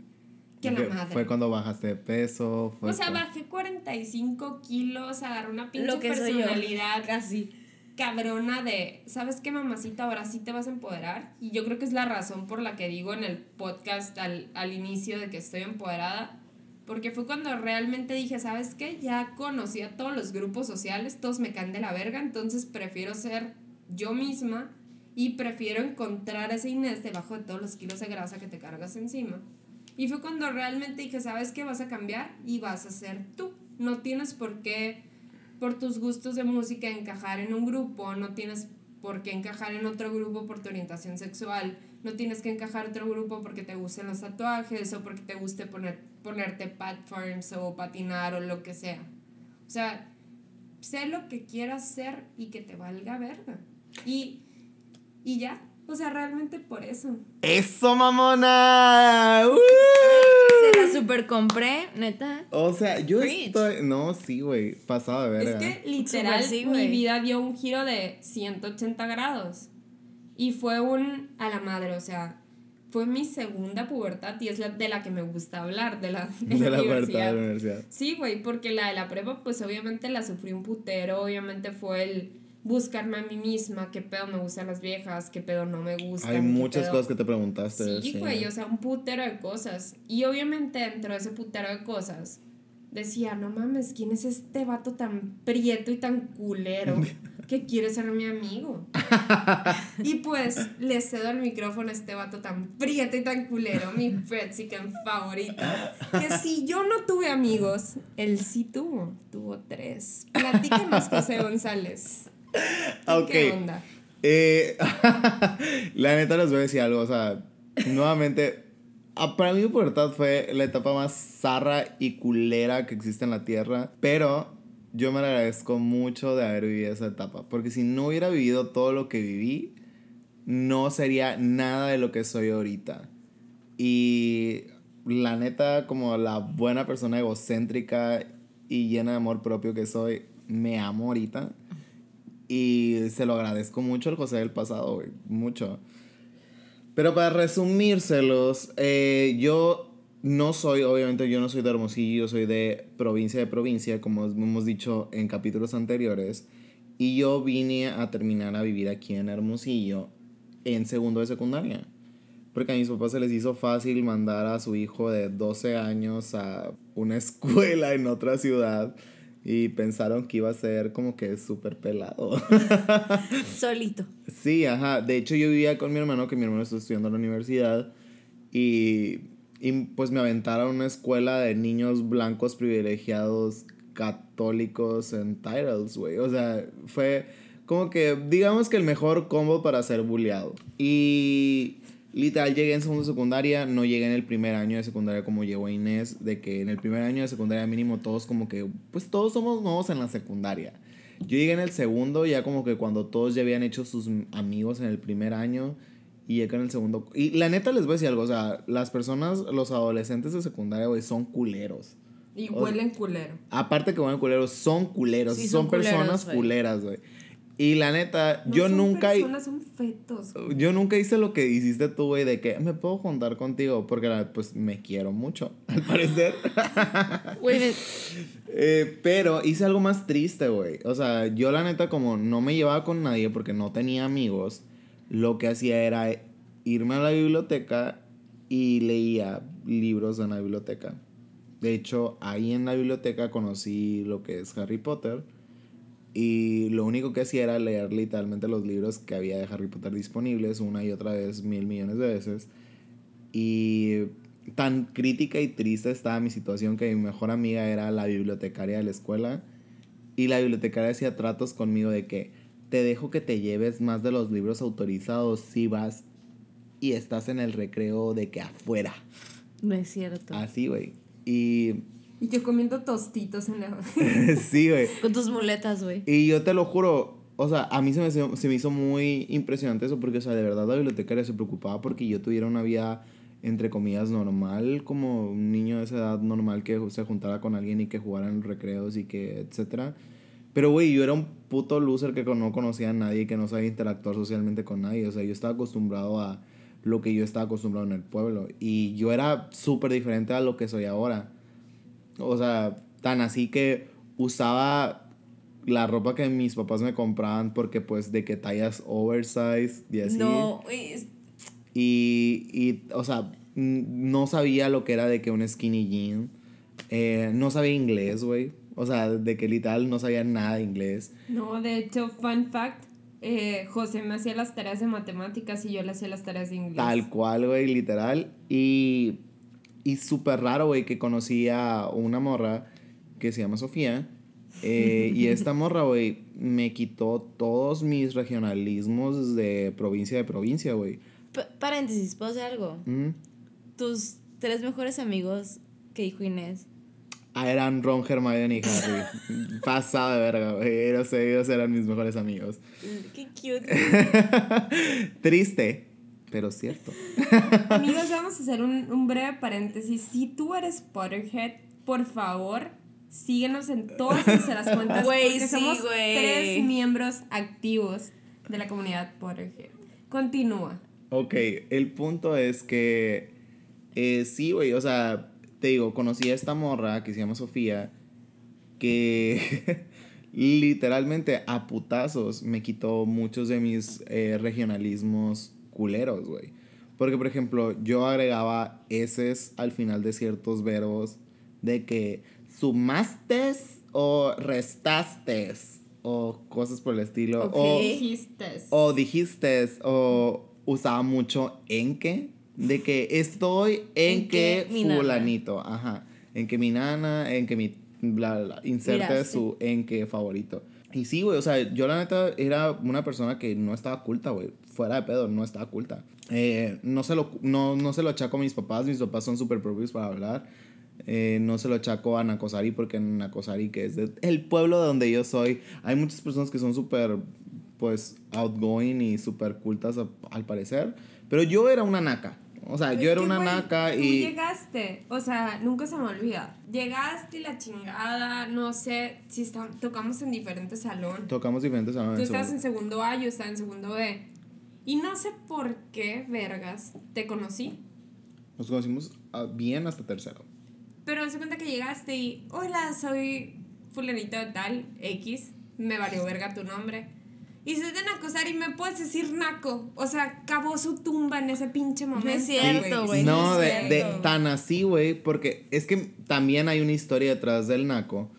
que la Que madre. Fue cuando bajaste de peso. Fue o sea, cu- bajé 45 kilos, agarré una pinche Lo que soy yo. personalidad Casi. cabrona de, ¿sabes qué, mamacita? Ahora sí te vas a empoderar. Y yo creo que es la razón por la que digo en el podcast al, al inicio de que estoy empoderada. Porque fue cuando realmente dije, ¿sabes qué? Ya conocí a todos los grupos sociales, todos me caen de la verga, entonces prefiero ser yo misma y prefiero encontrar ese Inés debajo de todos los kilos de grasa que te cargas encima. Y fue cuando realmente dije, ¿sabes qué? Vas a cambiar y vas a ser tú. No tienes por qué, por tus gustos de música, encajar en un grupo, no tienes por qué encajar en otro grupo por tu orientación sexual, no tienes que encajar en otro grupo porque te gusten los tatuajes o porque te guste poner, ponerte platforms o patinar o lo que sea. O sea, sé lo que quieras ser y que te valga verga. Y, y ya, o sea, realmente por eso. ¡Eso, mamona! ¡Uh! Se la super compré, neta. O sea, yo Preach. estoy. No, sí, güey. Pasado de verga. Es que literal sí, mi vida dio un giro de 180 grados. Y fue un a la madre, o sea, fue mi segunda pubertad y es la de la que me gusta hablar, de la, de *laughs* de la la puerta de la universidad. Sí, güey, porque la de la prepa, pues obviamente la sufrí un putero, obviamente fue el buscarme a mí misma, qué pedo me gustan las viejas, qué pedo no me gustan. Hay muchas cosas que te preguntaste. Sí, güey, o sea, un putero de cosas. Y obviamente dentro de ese putero de cosas, decía, no mames, ¿quién es este vato tan prieto y tan culero *laughs* que quiere ser mi amigo? *laughs* y pues le cedo el micrófono a este vato tan prieto y tan culero, mi Fretsican favorito. Que si yo no tuve amigos, él sí tuvo, tuvo tres. Platícanos, José González. *laughs* Ok. ¿Qué onda? Eh, *laughs* la neta les voy a decir algo, o sea, nuevamente, ah, para mí mi pubertad fue la etapa más zarra y culera que existe en la tierra, pero yo me agradezco mucho de haber vivido esa etapa, porque si no hubiera vivido todo lo que viví, no sería nada de lo que soy ahorita. Y la neta, como la buena persona egocéntrica y llena de amor propio que soy, me amo ahorita. Y se lo agradezco mucho al José del pasado, güey. Mucho. Pero para resumírselos, eh, yo no soy, obviamente yo no soy de Hermosillo, yo soy de provincia de provincia, como hemos dicho en capítulos anteriores. Y yo vine a terminar a vivir aquí en Hermosillo en segundo de secundaria. Porque a mis papás se les hizo fácil mandar a su hijo de 12 años a una *laughs* escuela en otra ciudad y pensaron que iba a ser como que súper pelado. *laughs* Solito. Sí, ajá. De hecho, yo vivía con mi hermano, que mi hermano está estudiando en la universidad. Y, y pues me aventaron a una escuela de niños blancos privilegiados católicos en titles, güey. O sea, fue como que, digamos que el mejor combo para ser bulleado. Y literal llegué en segundo secundaria, no llegué en el primer año de secundaria como llegó Inés, de que en el primer año de secundaria mínimo todos como que, pues todos somos nuevos en la secundaria. Yo llegué en el segundo, ya como que cuando todos ya habían hecho sus amigos en el primer año, y llegué en el segundo. Y la neta les voy a decir algo, o sea, las personas, los adolescentes de secundaria, güey, son culeros. Y huelen culero. Aparte que huelen culeros, son culeros, Sí, son, son culeros, personas culeras, güey. Y la neta, No yo son nunca... personas, son fetos. güey. Yo nunca hice lo que hiciste tú, güey, de que me puedo juntar contigo, porque la- pues me quiero mucho, *laughs* al parecer. Güey, Eh, pero hice algo más triste, güey. O sea, yo la neta como no me llevaba con nadie porque no tenía amigos, lo que hacía era irme a la biblioteca y leía libros en la biblioteca. De hecho, ahí en la biblioteca conocí lo que es Harry Potter. Y lo único que hacía era leer literalmente los libros que había de Harry Potter disponibles una y otra vez, mil millones de veces. Y tan crítica y triste estaba mi situación que mi mejor amiga era la bibliotecaria de la escuela. Y la bibliotecaria hacía tratos conmigo de que te dejo que te lleves más de los libros autorizados si vas y estás en el recreo de que afuera. no es cierto. Así, güey. Y Y yo comiendo tostitos en la... *laughs* *laughs* sí, güey. Con tus muletas, güey. Y yo te lo juro, o sea, a mí se me, hizo- se me hizo muy impresionante eso porque, o sea, de verdad la bibliotecaria se preocupaba porque yo tuviera una vida, entre comillas, normal, como un niño de esa edad normal que se juntara con alguien y que jugara en recreos y que, etcétera. Pero, güey, yo era un puto loser que no conocía a nadie y que no sabía interactuar socialmente con nadie. O sea, yo estaba acostumbrado a lo que yo estaba acostumbrado en el pueblo. Y yo era súper diferente a lo que soy ahora. O sea, tan así que usaba la ropa que mis papás me compraban porque pues de que tallas oversize y así. No, es- Y, y, o sea, no sabía lo que era de que un skinny jean. Eh, no sabía inglés, güey. O sea, de que literal no sabía nada de inglés. No, de hecho, fun fact, eh, José me hacía las tareas de matemáticas y yo le hacía las tareas de inglés. Tal cual, güey, literal. Y, y súper raro, güey, que conocí a una morra que se llama Sofía. Eh, y esta *laughs* morra, güey, me quitó todos mis regionalismos de provincia de provincia, güey. Paréntesis, ¿puedo hacer algo? Mm. Tus tres mejores amigos que dijo Inés. Ah, eran Ron, Hermione y Harry. *laughs* Pasado de verga, güey. Ellos, ellos eran mis mejores amigos. Qué cute. *laughs* Triste, pero cierto. *laughs* Amigos, *laughs* vamos a hacer un, un breve paréntesis. Si tú eres Potterhead, por favor, síguenos en todas nuestras cuentas. *laughs* Güey, porque sí, somos tres miembros activos de la comunidad Potterhead. Continúa. Ok, el punto es que eh, sí, güey, o sea, te digo, conocí a esta morra que se llama Sofía, que literalmente a putazos me quitó muchos de mis eh, regionalismos culeros, güey. Porque, por ejemplo, yo agregaba eses al final de ciertos verbos de que sumaste o restaste o cosas por el estilo. O, Ok. Dijiste. o dijiste, o usaba mucho en que, de que estoy en, En que, que mi nana. fulanito, ajá, en que mi nana, en que mi, bla, bla, bla, inserte Miraste. su en que favorito. Y sí, güey, o sea, yo la neta era una persona que no estaba culta, güey, fuera de pedo, no estaba culta. Eh, no, se lo, no, no se lo achaco a mis papás, mis papás son súper propios para hablar. Eh, no se lo achaco a Nacosari porque en Nacosari, que es de- el pueblo de donde yo soy, hay muchas personas que son súper, pues, outgoing y súper cultas a- al parecer. Pero yo era una naca. O sea, yo era una güey, naca Tú y. llegaste, o sea, nunca se me olvida. Llegaste y la chingada, no sé si está- tocamos en diferentes salones. Tocamos diferentes salones. Tú seguro. en segundo A, yo estaba en segundo B. Y no sé por qué, vergas, te conocí. Nos conocimos ah, bien hasta tercero. Pero se cuenta que llegaste y, hola, soy fulanito de tal, X, me valió verga tu nombre. Y soy de Nacosari y me puedes decir Naco. O sea, cavó su tumba en ese pinche momento. es cierto, güey. No, de, de tan así, güey, porque es que también hay una historia detrás del naco.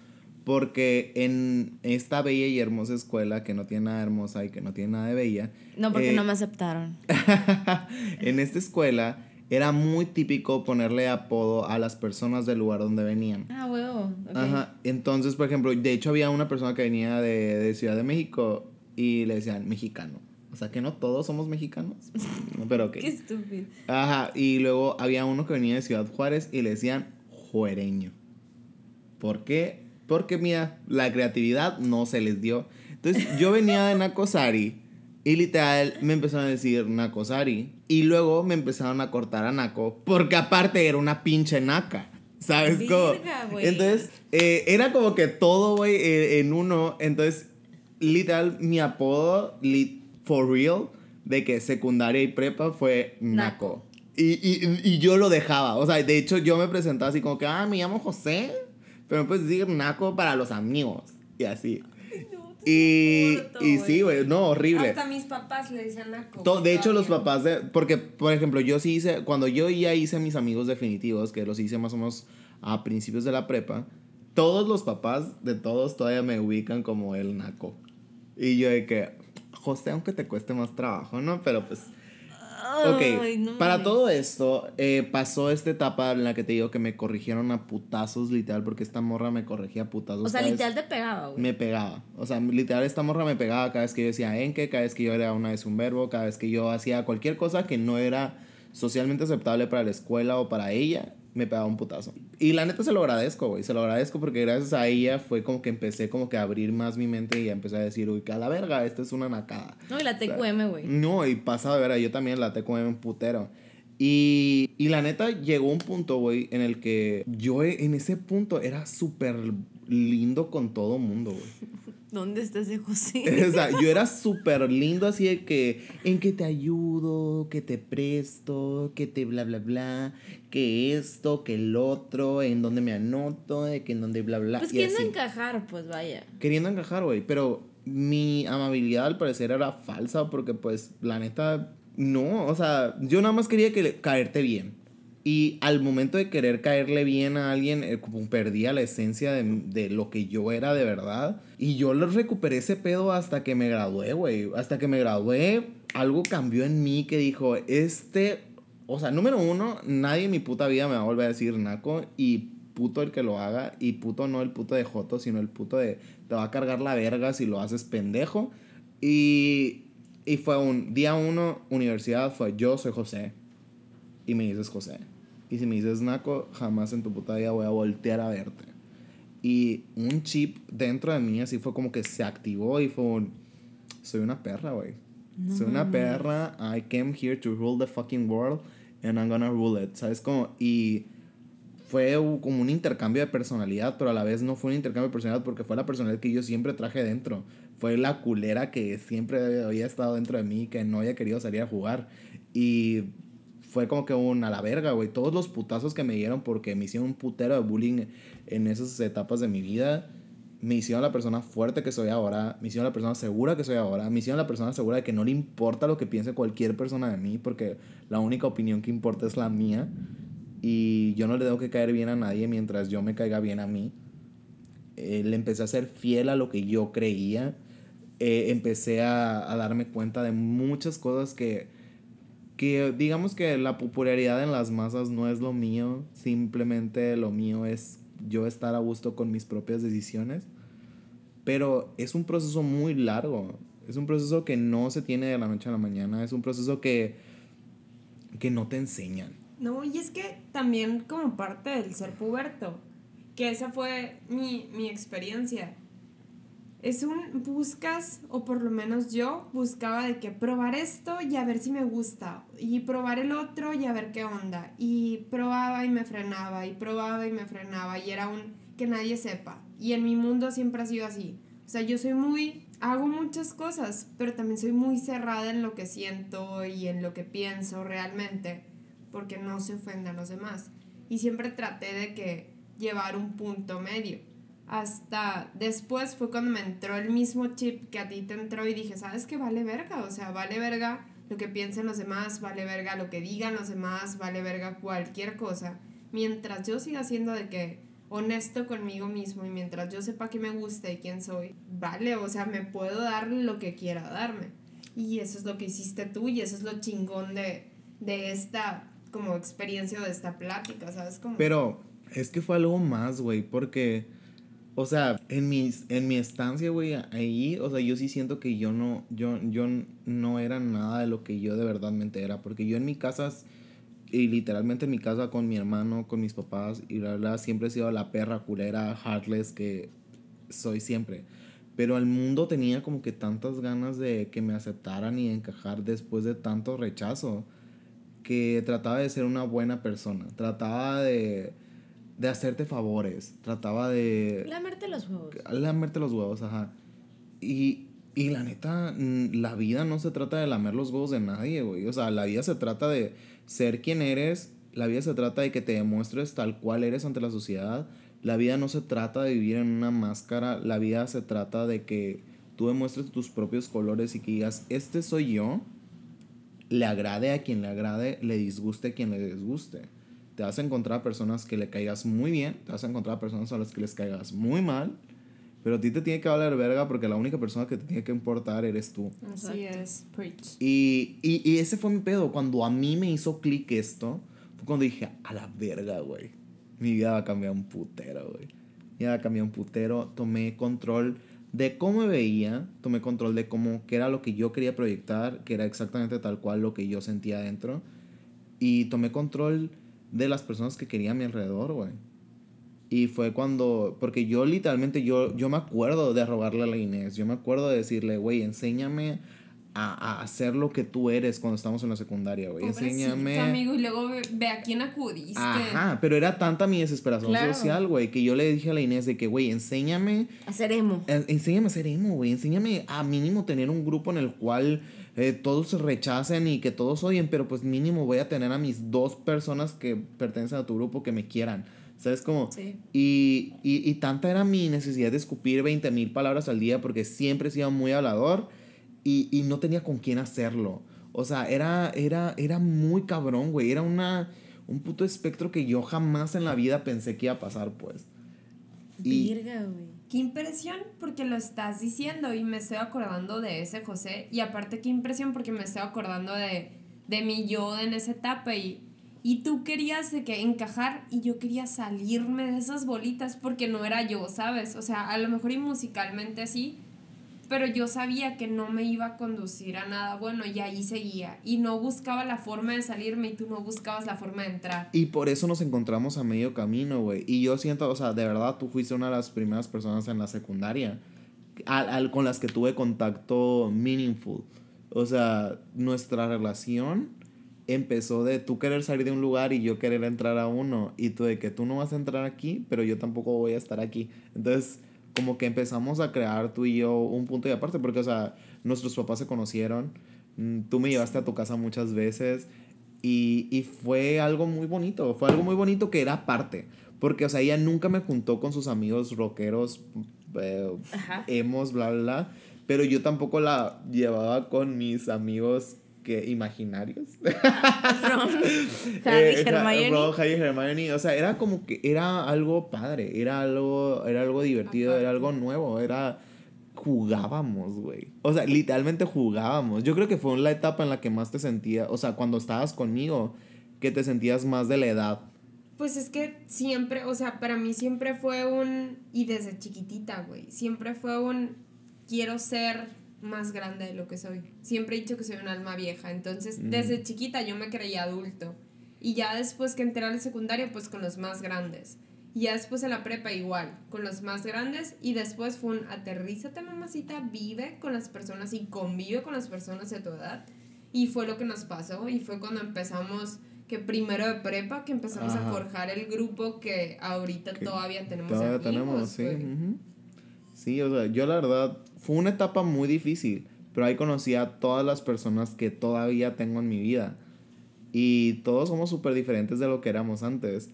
Porque en esta bella y hermosa escuela, que no tiene nada hermosa y que no tiene nada de bella, No, porque eh, no me aceptaron. *laughs* en esta escuela era muy típico ponerle apodo a las personas del lugar donde venían. Ah, huevo. ok. Ajá. Entonces, por ejemplo, de hecho había una persona que venía de, de Ciudad de México y le decían mexicano. O sea que no todos somos mexicanos. *laughs* Pero ok. Qué estúpido. Ajá. Y luego había uno que venía de Ciudad Juárez y le decían juereño. ¿Por qué? Porque mira, la creatividad no se les dio. Entonces yo venía de Nacosari y literal me empezaron a decir Nacosari. Y luego me empezaron a cortar a Naco porque aparte era una pinche naca. ¿Sabes cómo? Entonces eh, era como que todo, güey, eh, en uno. Entonces, literal, mi apodo, lit- for real, de que secundaria y prepa fue Naco. Y, y, y yo lo dejaba. O sea, de hecho, yo me presentaba así como que, ah, me llamo José. Pero me puedes decir Naco para los amigos. Y así. Y, corto, y sí, güey, no, horrible. Hasta mis papás le decían Naco. To- de hecho, los papás de. Porque, por ejemplo, yo sí hice. Cuando yo ya hice mis amigos definitivos, que los hice más o menos a principios de la prepa, todos los papás de todos todavía me ubican como el naco. Y yo de que. José, aunque te cueste más trabajo, ¿no? Pero pues. Ok, Ay, no para todo esto, eh, pasó esta etapa en la que te digo que me corrigieron a putazos, literal, porque esta morra me corregía a putazos. O sea, literal te pegaba, güey. me pegaba. O sea, literal, esta morra me pegaba cada vez que yo decía enque, cada vez que yo era una vez un verbo, cada vez que yo hacía cualquier cosa que no era socialmente aceptable para la escuela o para ella, me pegaba un putazo. Y la neta se lo agradezco, güey. Se lo agradezco porque gracias a ella fue como que empecé como que a abrir más mi mente y empecé a decir, uy, que a la verga, esta es una nacada. No, y la TQM, güey. No, y pasaba de ver, yo también la un putero. Y, y la neta llegó un punto, güey, en el que yo en ese punto era súper lindo con todo mundo, güey. ¿Dónde está ese José? *laughs* O sea, yo era súper lindo así de que en que te ayudo, que te presto, que te bla bla bla, que esto, que el otro, en donde me anoto, de que en donde bla bla. Pues y queriendo así. encajar, pues vaya. Queriendo encajar, güey, pero mi amabilidad al parecer era falsa porque pues la neta no, o sea, yo nada más quería que le- caerte bien. Y al momento de querer caerle bien a alguien, eh, perdía la esencia de, de lo que yo era de verdad. Y yo recuperé ese pedo hasta que me gradué, güey. Hasta que me gradué, algo cambió en mí que dijo, este, o sea, número uno, nadie en mi puta vida me va a volver a decir naco y puto el que lo haga y puto no el puto de Joto, sino el puto de te va a cargar la verga si lo haces pendejo. Y, y fue un día uno, universidad, fue yo soy José y me dices José. Y si me dices Naco, jamás en tu puta vida voy a voltear a verte. Y un chip dentro de mí así fue como que se activó y fue un... Soy una perra, güey. soy una perra. I came here to rule the fucking world and I'm gonna rule it. ¿Sabes cómo? Y fue como un intercambio de personalidad, pero a la vez no fue un intercambio de personalidad porque fue la personalidad que yo siempre traje dentro. Fue la culera que siempre había estado dentro de mí, que no había querido salir a jugar. Y fue como que un a la verga, güey. Todos los putazos que me dieron porque me hicieron un putero de bullying en esas etapas de mi vida, me hicieron la persona fuerte que soy ahora, me hicieron la persona segura que soy ahora, me hicieron la persona segura de que no le importa lo que piense cualquier persona de mí, porque la única opinión que importa es la mía. Y yo no le tengo que caer bien a nadie mientras yo me caiga bien a mí. Eh, le empecé a ser fiel a lo que yo creía. Eh, empecé a, a darme cuenta de muchas cosas que, que digamos que la popularidad en las masas no es lo mío. Simplemente lo mío es yo estar a gusto con mis propias decisiones. Pero es un proceso muy largo. Es un proceso que no se tiene de la noche a la mañana. Es un proceso que, que no te enseñan. No, y es que también como parte del ser puberto, que esa fue mi, mi experiencia. Es un buscas, o por lo menos yo buscaba de que probar esto y a ver si me gusta, y probar el otro y a ver qué onda, y probaba y me frenaba, y probaba y me frenaba, y era un que nadie sepa. Y en mi mundo siempre ha sido así. O sea, yo soy muy, hago muchas cosas, pero también soy muy cerrada en lo que siento y en lo que pienso realmente, porque no se ofendan los demás. Y siempre traté de que llevar un punto medio. Hasta después fue cuando me entró el mismo chip que a ti te entró y dije, ¿sabes qué? Vale verga, o sea, vale verga lo que piensen los demás, vale verga lo que digan los demás, vale verga cualquier cosa. Mientras yo siga siendo de que honesto conmigo mismo y mientras yo sepa que me gusta y quién soy, vale, o sea, me puedo dar lo que quiera darme. Y eso es lo que hiciste tú y eso es lo chingón de, de esta como experiencia de esta plática, ¿sabes? Como... Pero es que fue algo más, güey, porque, o sea, en, mis, en mi estancia, güey, ahí, o sea, yo sí siento que yo no, yo, yo no era nada de lo que yo de verdad era, porque yo en mi casa y literalmente en mi casa con mi hermano, con mis papás, y la verdad siempre he sido la perra culera, heartless que soy siempre. Pero el mundo tenía como que tantas ganas de que me aceptaran y encajar después de tanto rechazo, que trataba de ser una buena persona, trataba de, de hacerte favores, trataba de... Lamerte los huevos. Lamerte los huevos, ajá. Y, y la neta, la vida no se trata de lamer los huevos de nadie, güey. O sea, la vida se trata de ser quien eres, la vida se trata de que te demuestres tal cual eres ante la sociedad. La vida no se trata de vivir en una máscara, la vida se trata de que tú demuestres tus propios colores y que digas, este soy yo, le agrade a quien le agrade, le disguste a quien le disguste. Te vas a encontrar personas que le caigas muy bien, te vas a encontrar personas a las que les caigas muy mal, pero a ti te tiene que valer verga porque la única persona que te tiene que importar eres tú. Así es, preach. Y, y, y, ese fue mi pedo. Cuando a mí me hizo clic esto, fue cuando dije, a la verga, güey. Mi vida va a cambiar un putero, güey. Mi vida va a cambiar un putero. Tomé control de cómo me veía, tomé control de cómo, qué era lo que yo quería proyectar, que era exactamente tal cual lo que yo sentía adentro. Y tomé control de las personas que quería a mi alrededor, güey. Y fue cuando, porque yo literalmente, yo, yo me acuerdo de robarle a la Inés, yo me acuerdo de decirle, güey, enséñame a, a, hacer lo que tú eres cuando estamos en la secundaria, güey. Enséñame. amigo, y luego ve, a quién acudiste. Ajá, pero era tanta mi desesperación social, güey, que yo le dije a la Inés de que, güey, enséñame. A ser emo. enséñame a ser emo, güey. Enséñame a mínimo tener un grupo en el cual eh, todos rechacen y que todos oyen, pero pues mínimo voy a tener a mis dos personas que pertenecen a tu grupo que me quieran. ¿Sabes cómo? Sí. Y, y, y, tanta era mi necesidad de escupir 20 mil palabras al día porque siempre he sido muy hablador y, y, no tenía con quién hacerlo. O sea, era, era, era muy cabrón, güey. Era una, un puto espectro que yo jamás en la vida pensé que iba a pasar, pues. Y, güey. Qué impresión porque lo estás diciendo y me estoy acordando de ese José. Y aparte, qué impresión porque me estoy acordando de, de mi yo en esa etapa y y tú querías de que encajar y yo quería salirme de esas bolitas porque no era yo, ¿sabes? O sea, a lo mejor y musicalmente sí, pero yo sabía que no me iba a conducir a nada bueno y ahí seguía. Y no buscaba la forma de salirme y tú no buscabas la forma de entrar. Y por eso nos encontramos a medio camino, güey. Y yo siento, o sea, de verdad tú fuiste una de las primeras personas en la secundaria al, con las que tuve contacto meaningful. O sea, nuestra relación empezó de tú querer salir de un lugar y yo querer entrar a uno y tú de que tú no vas a entrar aquí, pero yo tampoco voy a estar aquí. Entonces, como que empezamos a crear tú y yo un punto de aparte, porque, o sea, nuestros papás se conocieron, mm, tú me llevaste a tu casa muchas veces y, y fue algo muy bonito, fue algo muy bonito que era parte, porque, o sea, ella nunca me juntó con sus amigos rockeros, eh, hemos, bla, bla, bla, pero yo tampoco la llevaba con mis amigos que imaginarios. *laughs* Ron, Harry, eh, Hermione. Ron, Harry, Hermione. O sea, era como que era algo padre, era algo, era algo divertido, era algo nuevo, era jugábamos, güey. O sea, literalmente jugábamos. Yo creo que fue la etapa en la que más te sentía, o sea, cuando estabas conmigo, que te sentías más de la edad. Pues es que siempre, o sea, para mí siempre fue un, y desde chiquitita, güey, siempre fue un, quiero ser más grande de lo que soy. Siempre he dicho que soy un alma vieja, entonces mm. desde chiquita yo me creía adulto. Y ya después que entré a la secundaria, pues con los más grandes. Y ya después en la prepa igual, con los más grandes. Y después fue un aterrízate, mamacita, vive con las personas y convive con las personas de tu edad. Y fue lo que nos pasó. Y fue cuando empezamos, que primero de prepa, que empezamos a Ajá. forjar el grupo que ahorita Que todavía tenemos Todavía amigos, tenemos, sí. güey. ujú. Sí, o sea, yo la verdad, fue una etapa muy difícil, pero ahí conocí a todas las personas que todavía tengo en mi vida. Y todos somos súper diferentes de lo que éramos antes.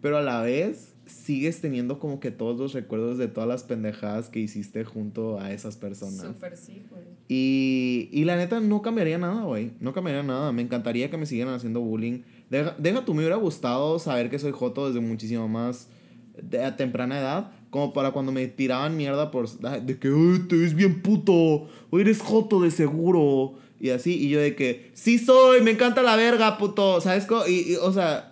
Pero a la vez, sigues teniendo como que todos los recuerdos de todas las pendejadas que hiciste junto a esas personas. Súper sí, güey. Y, y la neta, no cambiaría nada, güey. No cambiaría nada. Me encantaría que me siguieran haciendo bullying. Deja, deja tú, me hubiera gustado saber que soy joto desde muchísimo más de, a temprana edad. Como para cuando me tiraban mierda por... De que, "Ay, te ves bien puto. O eres joto de seguro. Y así. Y yo de que, sí soy, me encanta la verga, puto. ¿Sabes? Y, y, o sea...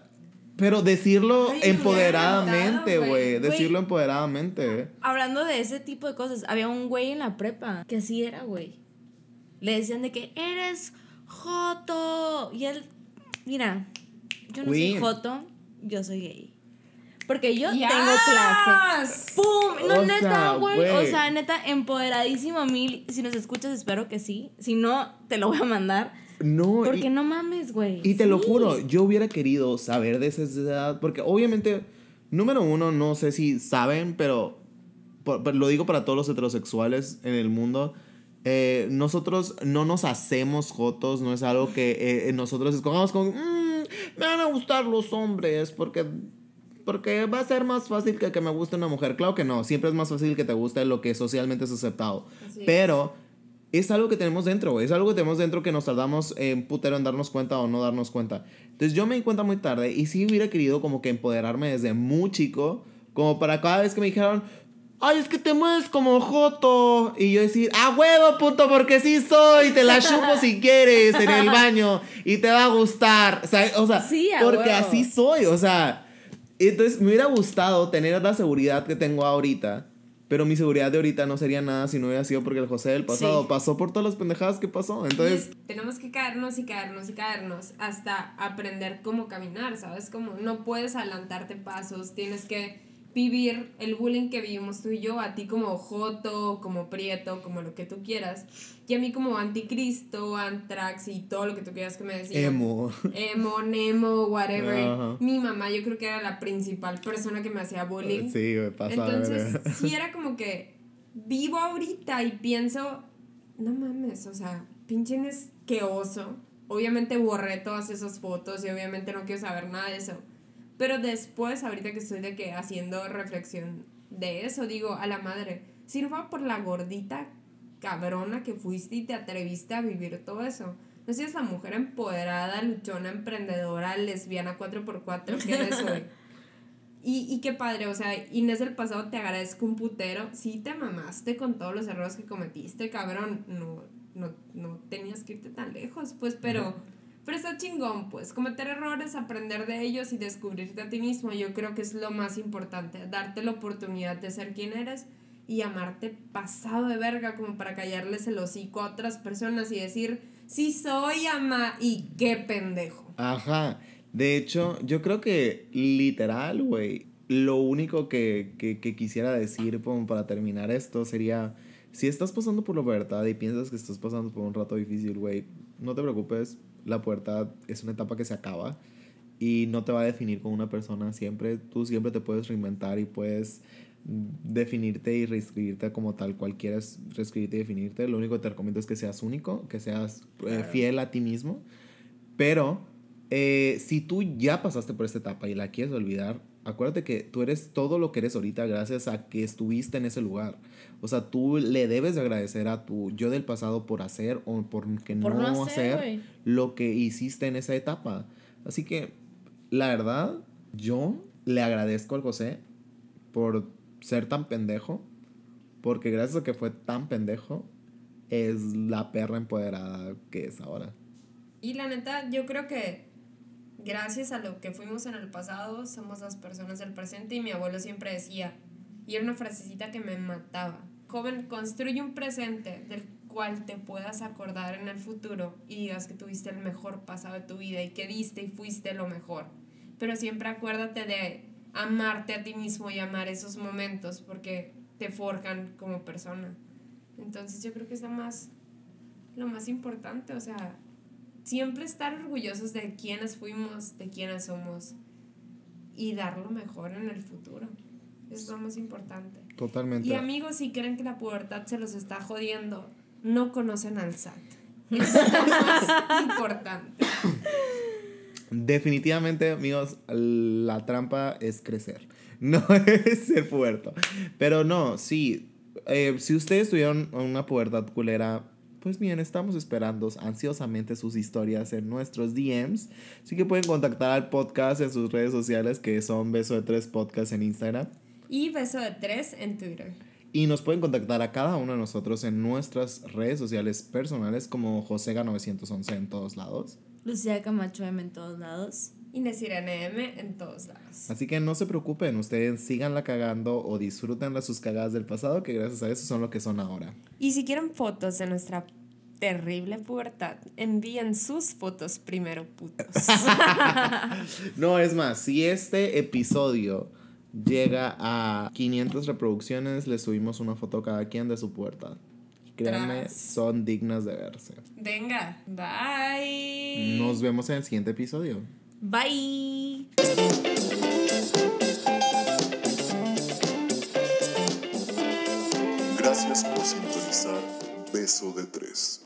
Pero decirlo Ay, empoderadamente, güey. Decirlo empoderadamente. Hablando de ese tipo de cosas, había un güey en la prepa que así era, güey. Le decían de que eres Joto. Y él, mira, yo no soy Joto, yo soy gay. Porque yo ¡Yas! tengo clase. ¡Pum! No, O neta, güey. O sea, neta, empoderadísimo mil. Si nos escuchas, espero que sí. Si no, te lo voy a mandar. No, y- Porque no mames, güey. Y te lo juro, yo hubiera querido saber de esa edad, porque obviamente, número uno, no sé si saben, pero, por- pero lo digo para todos los heterosexuales en el mundo, eh, nosotros no nos hacemos jotos, no es algo que eh, nosotros escogamos como, "Mm, me van a gustar los hombres, porque... Porque va a ser más fácil que, que me guste una mujer. Claro que no, siempre es más fácil que te guste lo que socialmente es aceptado. Así es. Pero es algo que tenemos dentro. Es algo que tenemos dentro que nos tardamos en putero en darnos cuenta o no darnos cuenta. Entonces yo me di cuenta muy tarde y sí hubiera querido como que empoderarme desde muy chico, como para cada vez que me dijeron, ay, es que te mueves como Joto. Y yo decir, a huevo, puto, porque sí soy, te la chupo si *laughs* quieres en el baño y te va a gustar. O sea, o sea Sí, porque huevo. así soy, o sea. Entonces me hubiera gustado tener la seguridad que tengo ahorita. Pero mi seguridad de ahorita no sería nada si no hubiera sido porque el José del pasado Sí. pasó por todas las pendejadas que pasó. Entonces, es- tenemos que caernos y caernos y caernos hasta aprender cómo caminar, ¿sabes? Como no puedes adelantarte pasos, tienes que vivir el bullying que vivimos tú y yo, a ti como Joto, como Prieto, como lo que tú quieras, y a mí como Anticristo, Antrax y todo lo que tú quieras que me decían. emo. Emo, Nemo, whatever. Ajá. Mi mamá yo creo que era la principal persona que me hacía bullying. Sí, güey, pasa. Entonces, *laughs* sí era como que vivo ahorita y pienso, no mames, o sea, pinche oso. Obviamente borré todas esas fotos y obviamente no quiero saber nada de eso. Pero después, ahorita que estoy de que haciendo reflexión de eso, digo, a la madre, si no fuera por la gordita cabrona que fuiste y te atreviste a vivir todo eso. No seas la mujer empoderada, luchona, emprendedora, lesbiana 4x4 que eres *laughs* hoy. Y, y qué padre, o sea, Inés del pasado te agradezco un putero. Sí te mamaste con todos los errores que cometiste, cabrón. No, no, no tenías que irte tan lejos, pues, pero, pero está chingón, pues. Cometer errores, aprender de ellos y descubrirte a ti mismo, yo creo que es lo más importante. Darte la oportunidad de ser quien eres y amarte pasado de verga como para callarles el hocico a otras personas y decir, sí soy ama y qué pendejo. Ajá. De hecho, yo creo que literal, güey, lo único que, que, que quisiera decir como para terminar esto sería, si estás pasando por la pubertad y piensas que estás pasando por un rato difícil, güey, no te preocupes, la pubertad es una etapa que se acaba y no te va a definir como una persona siempre, tú siempre te puedes reinventar y puedes definirte y reescribirte como tal cual quieras reescribirte y definirte. Lo único que te recomiendo es que seas único, que seas eh, fiel a ti mismo. Pero eh, si tú ya pasaste por esta etapa y la quieres olvidar, acuérdate que tú eres todo lo que eres ahorita gracias a que estuviste en ese lugar. O sea, tú le debes de agradecer a tu yo del pasado por hacer o por que Por no, no hacer, hacer lo que hiciste en esa etapa. Así que, la verdad, yo le agradezco al José por ser tan pendejo, porque gracias a que fue tan pendejo, es la perra empoderada que es ahora. Y la neta, yo creo que gracias a lo que fuimos en el pasado, somos las personas del presente y mi abuelo siempre decía, y era una frasecita que me mataba, joven, construye un presente del cual te puedas acordar en el futuro y digas que tuviste el mejor pasado de tu vida y que diste y fuiste lo mejor. Pero siempre acuérdate de amarte a ti mismo y amar esos momentos porque te forjan como persona. Entonces yo creo que es lo más, lo más importante, o sea, siempre estar orgullosos de quiénes fuimos, de quiénes somos y dar lo mejor en el futuro. Es lo más importante. Totalmente. Y amigos, si creen que la pubertad se los está jodiendo, no conocen al SAT. *laughs* Es lo más importante. Definitivamente, amigos, la trampa es crecer. *laughs* No es ser puerto. Pero no, sí. eh, si ustedes tuvieron una pubertad culera, pues bien, estamos esperando ansiosamente sus historias en nuestros DMs. Así que pueden contactar al podcast en sus redes sociales, que son Beso de Tres Podcast en Instagram. Y beso de tres en Twitter. Y nos pueden contactar a cada uno de nosotros en nuestras redes sociales personales, como Josega911 en todos lados. Lucía Camacho M en todos lados. Inés Irene M en todos lados. Así que no se preocupen, ustedes síganla cagando o disfruten de sus cagadas del pasado, que gracias a eso son lo que son ahora. Y si quieren fotos de nuestra terrible pubertad, envíen sus fotos primero, putos. *laughs* No, es más, si este episodio llega a 500 reproducciones, le subimos una foto cada quien de su puerta. Créanme, Tras. son dignas de verse. Venga, bye. Nos vemos en el siguiente episodio. Bye. Gracias por sintonizar Beso de Tres.